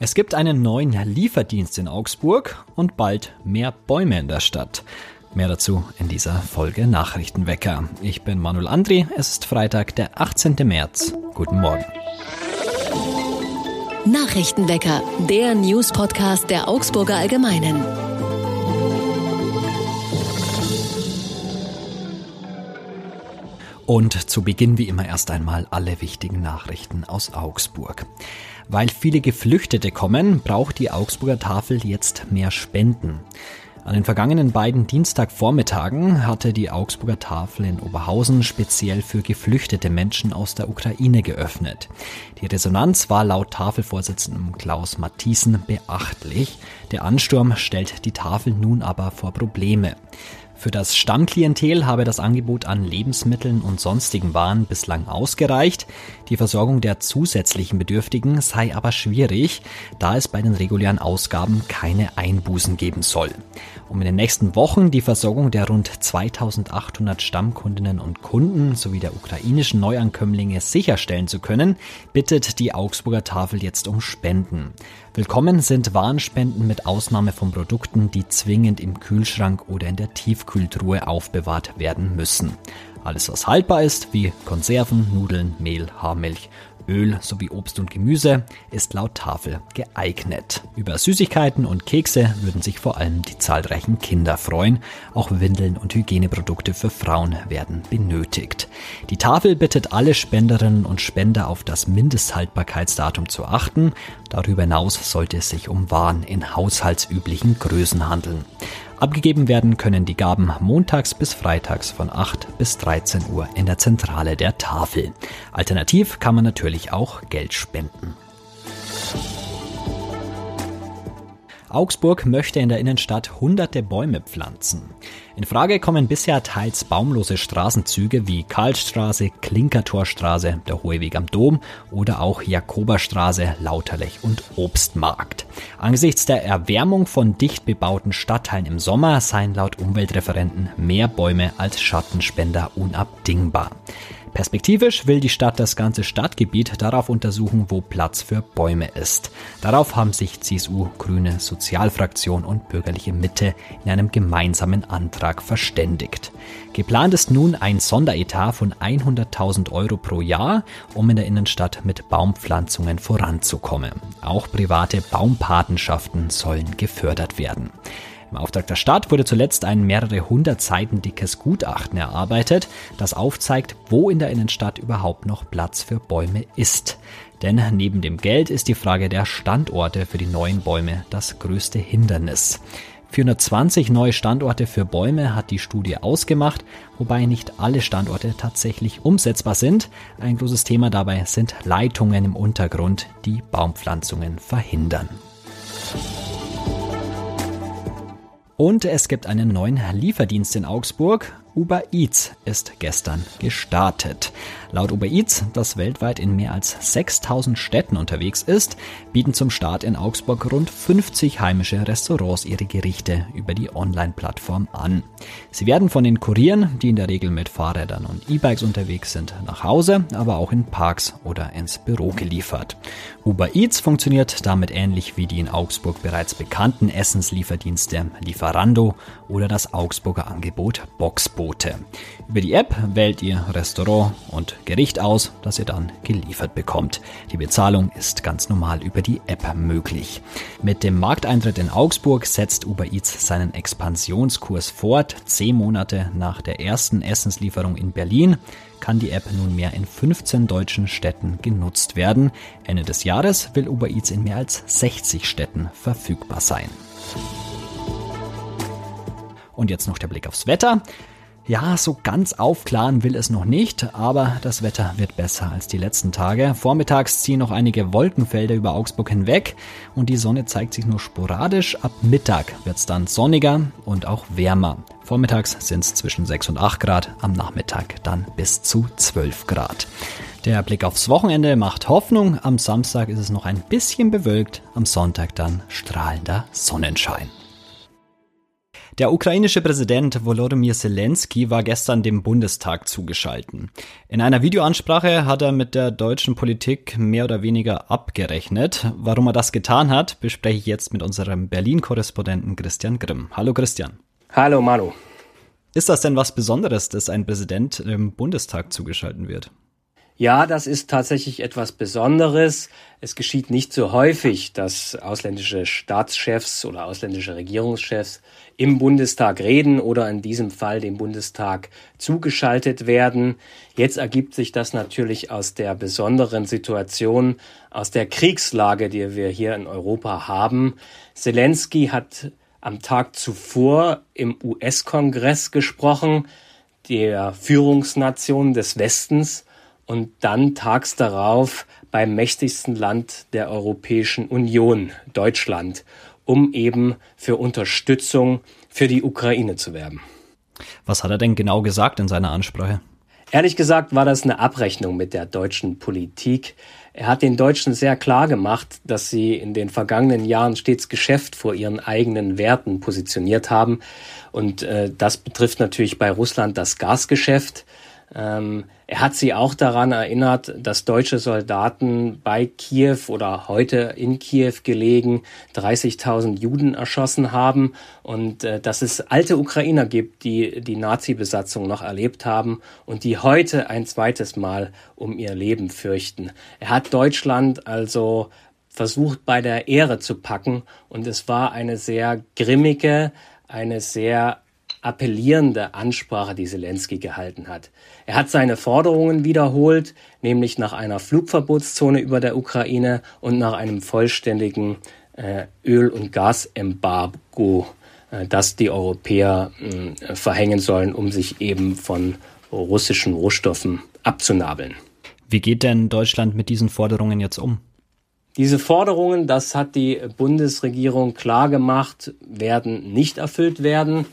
Es gibt einen neuen Lieferdienst in Augsburg und bald mehr Bäume in der Stadt. Mehr dazu in dieser Folge Nachrichtenwecker. Ich bin Manuel Andri, es ist Freitag, der 18. März. Guten Morgen. Nachrichtenwecker, der News-Podcast der Augsburger Allgemeinen. Und zu Beginn wie immer erst einmal alle wichtigen Nachrichten aus Augsburg. Weil viele Geflüchtete kommen, braucht die Augsburger Tafel jetzt mehr Spenden. An den vergangenen beiden Dienstagvormittagen hatte die Augsburger Tafel in Oberhausen speziell für geflüchtete Menschen aus der Ukraine geöffnet. Die Resonanz war laut Tafelvorsitzendem Klaus Mathiesen beachtlich. Der Ansturm stellt die Tafel nun aber vor Probleme. Für das Stammklientel habe das Angebot an Lebensmitteln und sonstigen Waren bislang ausgereicht. Die Versorgung der zusätzlichen Bedürftigen sei aber schwierig, da es bei den regulären Ausgaben keine Einbußen geben soll. Um in den nächsten Wochen die Versorgung der rund 2800 Stammkundinnen und Kunden sowie der ukrainischen Neuankömmlinge sicherstellen zu können, bittet die Augsburger Tafel jetzt um Spenden. Willkommen sind Warenspenden mit Ausnahme von Produkten, die zwingend im Kühlschrank oder in der Tiefkühltruhe aufbewahrt werden müssen. Alles, was haltbar ist, wie Konserven, Nudeln, Mehl, Haarmilch Öl sowie Obst und Gemüse ist laut Tafel geeignet. Über Süßigkeiten und Kekse würden sich vor allem die zahlreichen Kinder freuen. Auch Windeln und Hygieneprodukte für Frauen werden benötigt. Die Tafel bittet alle Spenderinnen und Spender auf das Mindesthaltbarkeitsdatum zu achten. Darüber hinaus sollte es sich um Waren in haushaltsüblichen Größen handeln. Abgegeben werden können die Gaben montags bis freitags von 8 bis 13 Uhr in der Zentrale der Tafel. Alternativ kann man natürlich auch Geld spenden. Augsburg möchte in der Innenstadt hunderte Bäume pflanzen. In Frage kommen bisher teils baumlose Straßenzüge wie Karlstraße, Klinkertorstraße, der Hohe Weg am Dom oder auch Jakoberstraße, Lauterlech und Obstmarkt. Angesichts der Erwärmung von dicht bebauten Stadtteilen im Sommer seien laut Umweltreferenten mehr Bäume als Schattenspender unabdingbar. Perspektivisch will die Stadt das ganze Stadtgebiet darauf untersuchen, wo Platz für Bäume ist. Darauf haben sich CSU, Grüne, Sozialfraktion und Bürgerliche Mitte in einem gemeinsamen Antrag verständigt. Geplant ist nun ein Sonderetat von 100.000 Euro pro Jahr, um in der Innenstadt mit Baumpflanzungen voranzukommen. Auch private Baumpatenschaften sollen gefördert werden. Im Auftrag der Stadt wurde zuletzt ein mehrere hundert Seiten dickes Gutachten erarbeitet, das aufzeigt, wo in der Innenstadt überhaupt noch Platz für Bäume ist. Denn neben dem Geld ist die Frage der Standorte für die neuen Bäume das größte Hindernis. 420 neue Standorte für Bäume hat die Studie ausgemacht, wobei nicht alle Standorte tatsächlich umsetzbar sind. Ein großes Thema dabei sind Leitungen im Untergrund, die Baumpflanzungen verhindern. Und es gibt einen neuen Lieferdienst in Augsburg. Uber Eats ist gestern gestartet. Laut Uber Eats, das weltweit in mehr als 6000 Städten unterwegs ist, bieten zum Start in Augsburg rund 50 heimische Restaurants ihre Gerichte über die Online-Plattform an. Sie werden von den Kurieren, die in der Regel mit Fahrrädern und E-Bikes unterwegs sind, nach Hause, aber auch in Parks oder ins Büro geliefert. Uber Eats funktioniert damit ähnlich wie die in Augsburg bereits bekannten Essenslieferdienste Lieferando oder das Augsburger Angebot Boxboot. Angebote. Über die App wählt ihr Restaurant und Gericht aus, das ihr dann geliefert bekommt. Die Bezahlung ist ganz normal über die App möglich. Mit dem Markteintritt in Augsburg setzt Uber Eats seinen Expansionskurs fort. Zehn Monate nach der ersten Essenslieferung in Berlin kann die App nunmehr in 15 deutschen Städten genutzt werden. Ende des Jahres will Uber Eats in mehr als 60 Städten verfügbar sein. Und jetzt noch der Blick aufs Wetter. Ja, so ganz aufklaren will es noch nicht, aber das Wetter wird besser als die letzten Tage. Vormittags ziehen noch einige Wolkenfelder über Augsburg hinweg und die Sonne zeigt sich nur sporadisch. Ab Mittag wird es dann sonniger und auch wärmer. Vormittags sind es zwischen 6 und 8 Grad, am Nachmittag dann bis zu 12 Grad. Der Blick aufs Wochenende macht Hoffnung. Am Samstag ist es noch ein bisschen bewölkt, am Sonntag dann strahlender Sonnenschein. Der ukrainische Präsident Volodymyr Zelensky war gestern dem Bundestag zugeschalten. In einer Videoansprache hat er mit der deutschen Politik mehr oder weniger abgerechnet. Warum er das getan hat, bespreche ich jetzt mit unserem Berlin-Korrespondenten Christian Grimm. Hallo Christian. Hallo Manu. Ist das denn was Besonderes, dass ein Präsident im Bundestag zugeschalten wird? Ja, das ist tatsächlich etwas Besonderes. Es geschieht nicht so häufig, dass ausländische Staatschefs oder ausländische Regierungschefs im Bundestag reden oder in diesem Fall dem Bundestag zugeschaltet werden. Jetzt ergibt sich das natürlich aus der besonderen Situation, aus der Kriegslage, die wir hier in Europa haben. Zelensky hat am Tag zuvor im US-Kongress gesprochen, der Führungsnation des Westens, und dann tags darauf beim mächtigsten Land der Europäischen Union, Deutschland, um eben für Unterstützung für die Ukraine zu werben. Was hat er denn genau gesagt in seiner Ansprache? Ehrlich gesagt war das eine Abrechnung mit der deutschen Politik. Er hat den Deutschen sehr klar gemacht, dass sie in den vergangenen Jahren stets Geschäft vor ihren eigenen Werten positioniert haben. Und äh, das betrifft natürlich bei Russland das Gasgeschäft. Ähm, er hat sie auch daran erinnert, dass deutsche Soldaten bei Kiew oder heute in Kiew gelegen 30.000 Juden erschossen haben und äh, dass es alte Ukrainer gibt, die die Nazi-Besatzung noch erlebt haben und die heute ein zweites Mal um ihr Leben fürchten. Er hat Deutschland also versucht bei der Ehre zu packen und es war eine sehr grimmige, eine sehr appellierende Ansprache, die Zelensky gehalten hat. Er hat seine Forderungen wiederholt, nämlich nach einer Flugverbotszone über der Ukraine und nach einem vollständigen äh, Öl- und Gasembargo, äh, das die Europäer äh, verhängen sollen, um sich eben von russischen Rohstoffen abzunabeln. Wie geht denn Deutschland mit diesen Forderungen jetzt um? Diese Forderungen, das hat die Bundesregierung klar gemacht, werden nicht erfüllt werden.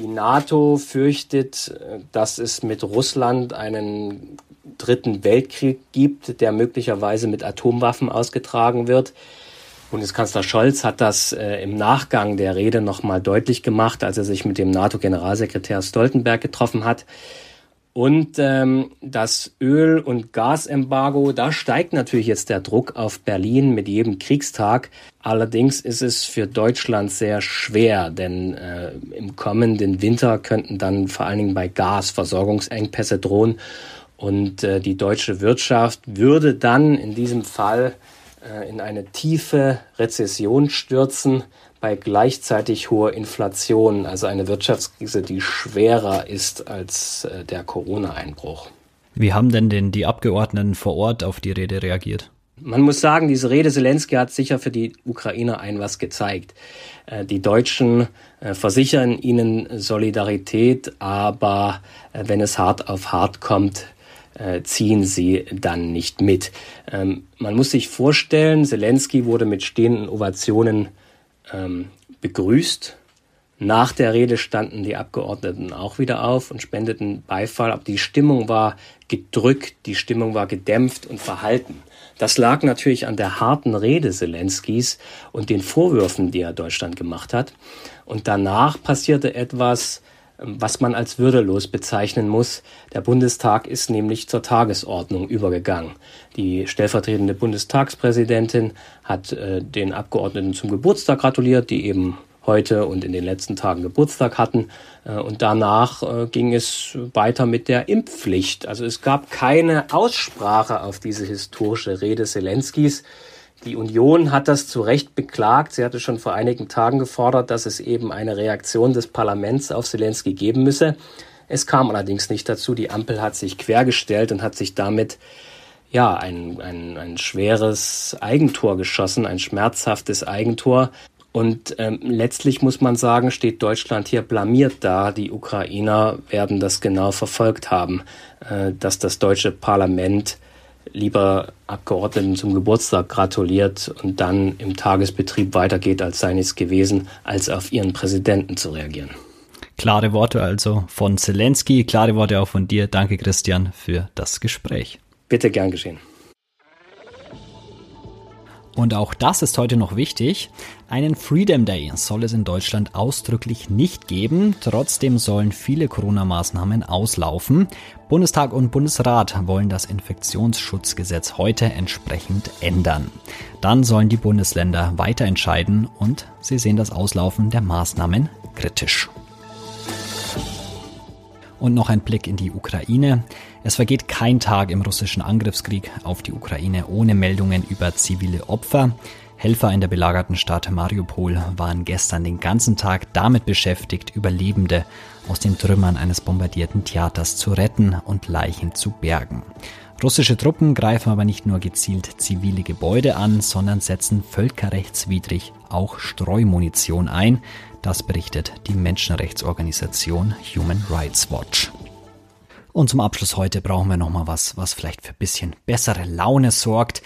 Die NATO fürchtet, dass es mit Russland einen dritten Weltkrieg gibt, der möglicherweise mit Atomwaffen ausgetragen wird. Bundeskanzler Scholz hat das äh, im Nachgang der Rede nochmal deutlich gemacht, als er sich mit dem NATO-Generalsekretär Stoltenberg getroffen hat. Und ähm, das Öl- und Gasembargo, da steigt natürlich jetzt der Druck auf Berlin mit jedem Kriegstag. Allerdings ist es für Deutschland sehr schwer, denn äh, im kommenden Winter könnten dann vor allen Dingen bei Gas Versorgungsengpässe drohen. Und äh, die deutsche Wirtschaft würde dann in diesem Fall äh, in eine tiefe Rezession stürzen bei gleichzeitig hoher Inflation, also eine Wirtschaftskrise, die schwerer ist als äh, der Corona-Einbruch. Wie haben denn, denn die Abgeordneten vor Ort auf die Rede reagiert? Man muss sagen, diese Rede Zelensky hat sicher für die Ukrainer ein was gezeigt. Äh, die Deutschen äh, versichern ihnen Solidarität, aber wenn es hart auf hart kommt, ziehen sie dann nicht mit. Ähm, man muss sich vorstellen, Zelensky wurde mit stehenden Ovationen ähm, begrüßt. Nach der Rede standen die Abgeordneten auch wieder auf und spendeten Beifall, aber die Stimmung war gedrückt, die Stimmung war gedämpft und verhalten. Das lag natürlich an der harten Rede Zelenskis und den Vorwürfen, die er Deutschland gemacht hat. Und danach passierte etwas, was man als würdelos bezeichnen muss. Der Bundestag ist nämlich zur Tagesordnung übergegangen. Die stellvertretende Bundestagspräsidentin hat äh, den Abgeordneten zum Geburtstag gratuliert, die eben heute und in den letzten Tagen Geburtstag hatten. Äh, und danach äh, ging es weiter mit der Impfpflicht. Also es gab keine Aussprache auf diese historische Rede Zelenskis. Die Union hat das zu Recht beklagt. Sie hatte schon vor einigen Tagen gefordert, dass es eben eine Reaktion des Parlaments auf Zelensky geben müsse. Es kam allerdings nicht dazu. Die Ampel hat sich quergestellt und hat sich damit ja ein, ein, ein schweres Eigentor geschossen, ein schmerzhaftes Eigentor. Und ähm, letztlich muss man sagen, steht Deutschland hier blamiert da. Die Ukrainer werden das genau verfolgt haben, äh, dass das deutsche Parlament lieber Abgeordneten zum Geburtstag gratuliert und dann im Tagesbetrieb weitergeht, als sei nichts gewesen, als auf ihren Präsidenten zu reagieren. Klare Worte also von Zelensky, klare Worte auch von dir. Danke, Christian, für das Gespräch. Bitte gern geschehen. Und auch das ist heute noch wichtig. Einen Freedom Day soll es in Deutschland ausdrücklich nicht geben. Trotzdem sollen viele Corona-Maßnahmen auslaufen. Bundestag und Bundesrat wollen das Infektionsschutzgesetz heute entsprechend ändern. Dann sollen die Bundesländer weiter entscheiden und sie sehen das Auslaufen der Maßnahmen kritisch. Und noch ein Blick in die Ukraine. Es vergeht kein Tag im russischen Angriffskrieg auf die Ukraine ohne Meldungen über zivile Opfer. Helfer in der belagerten Stadt Mariupol waren gestern den ganzen Tag damit beschäftigt, Überlebende aus den Trümmern eines bombardierten Theaters zu retten und Leichen zu bergen. Russische Truppen greifen aber nicht nur gezielt zivile Gebäude an, sondern setzen völkerrechtswidrig auch Streumunition ein. Das berichtet die Menschenrechtsorganisation Human Rights Watch. Und zum Abschluss heute brauchen wir noch mal was, was vielleicht für bisschen bessere Laune sorgt.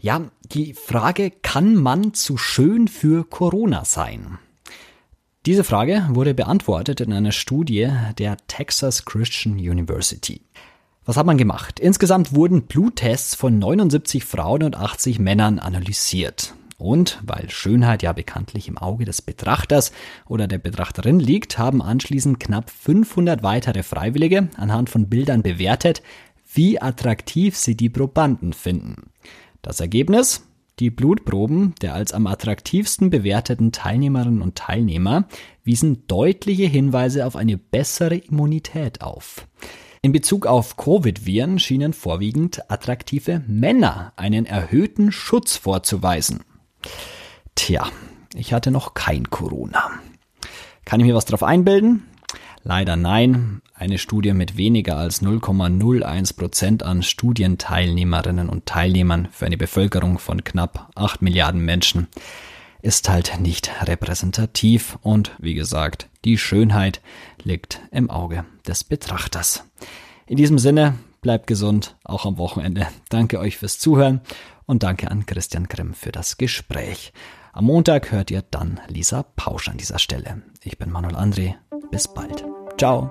Ja, die Frage, kann man zu schön für Corona sein? Diese Frage wurde beantwortet in einer Studie der Texas Christian University. Was hat man gemacht? Insgesamt wurden Bluttests von 79 Frauen und 80 Männern analysiert. Und weil Schönheit ja bekanntlich im Auge des Betrachters oder der Betrachterin liegt, haben anschließend knapp 500 weitere Freiwillige anhand von Bildern bewertet, wie attraktiv sie die Probanden finden. Das Ergebnis? Die Blutproben der als am attraktivsten bewerteten Teilnehmerinnen und Teilnehmer wiesen deutliche Hinweise auf eine bessere Immunität auf. In Bezug auf Covid-Viren schienen vorwiegend attraktive Männer einen erhöhten Schutz vorzuweisen. Tja, ich hatte noch kein Corona. Kann ich mir was drauf einbilden? Leider nein. Eine Studie mit weniger als 0,01 Prozent an Studienteilnehmerinnen und Teilnehmern für eine Bevölkerung von knapp 8 Milliarden Menschen ist halt nicht repräsentativ und wie gesagt, die Schönheit liegt im Auge des Betrachters. In diesem Sinne, bleibt gesund, auch am Wochenende. Danke euch fürs Zuhören und danke an Christian Grimm für das Gespräch. Am Montag hört ihr dann Lisa Pausch an dieser Stelle. Ich bin Manuel André. Bis bald. Ciao.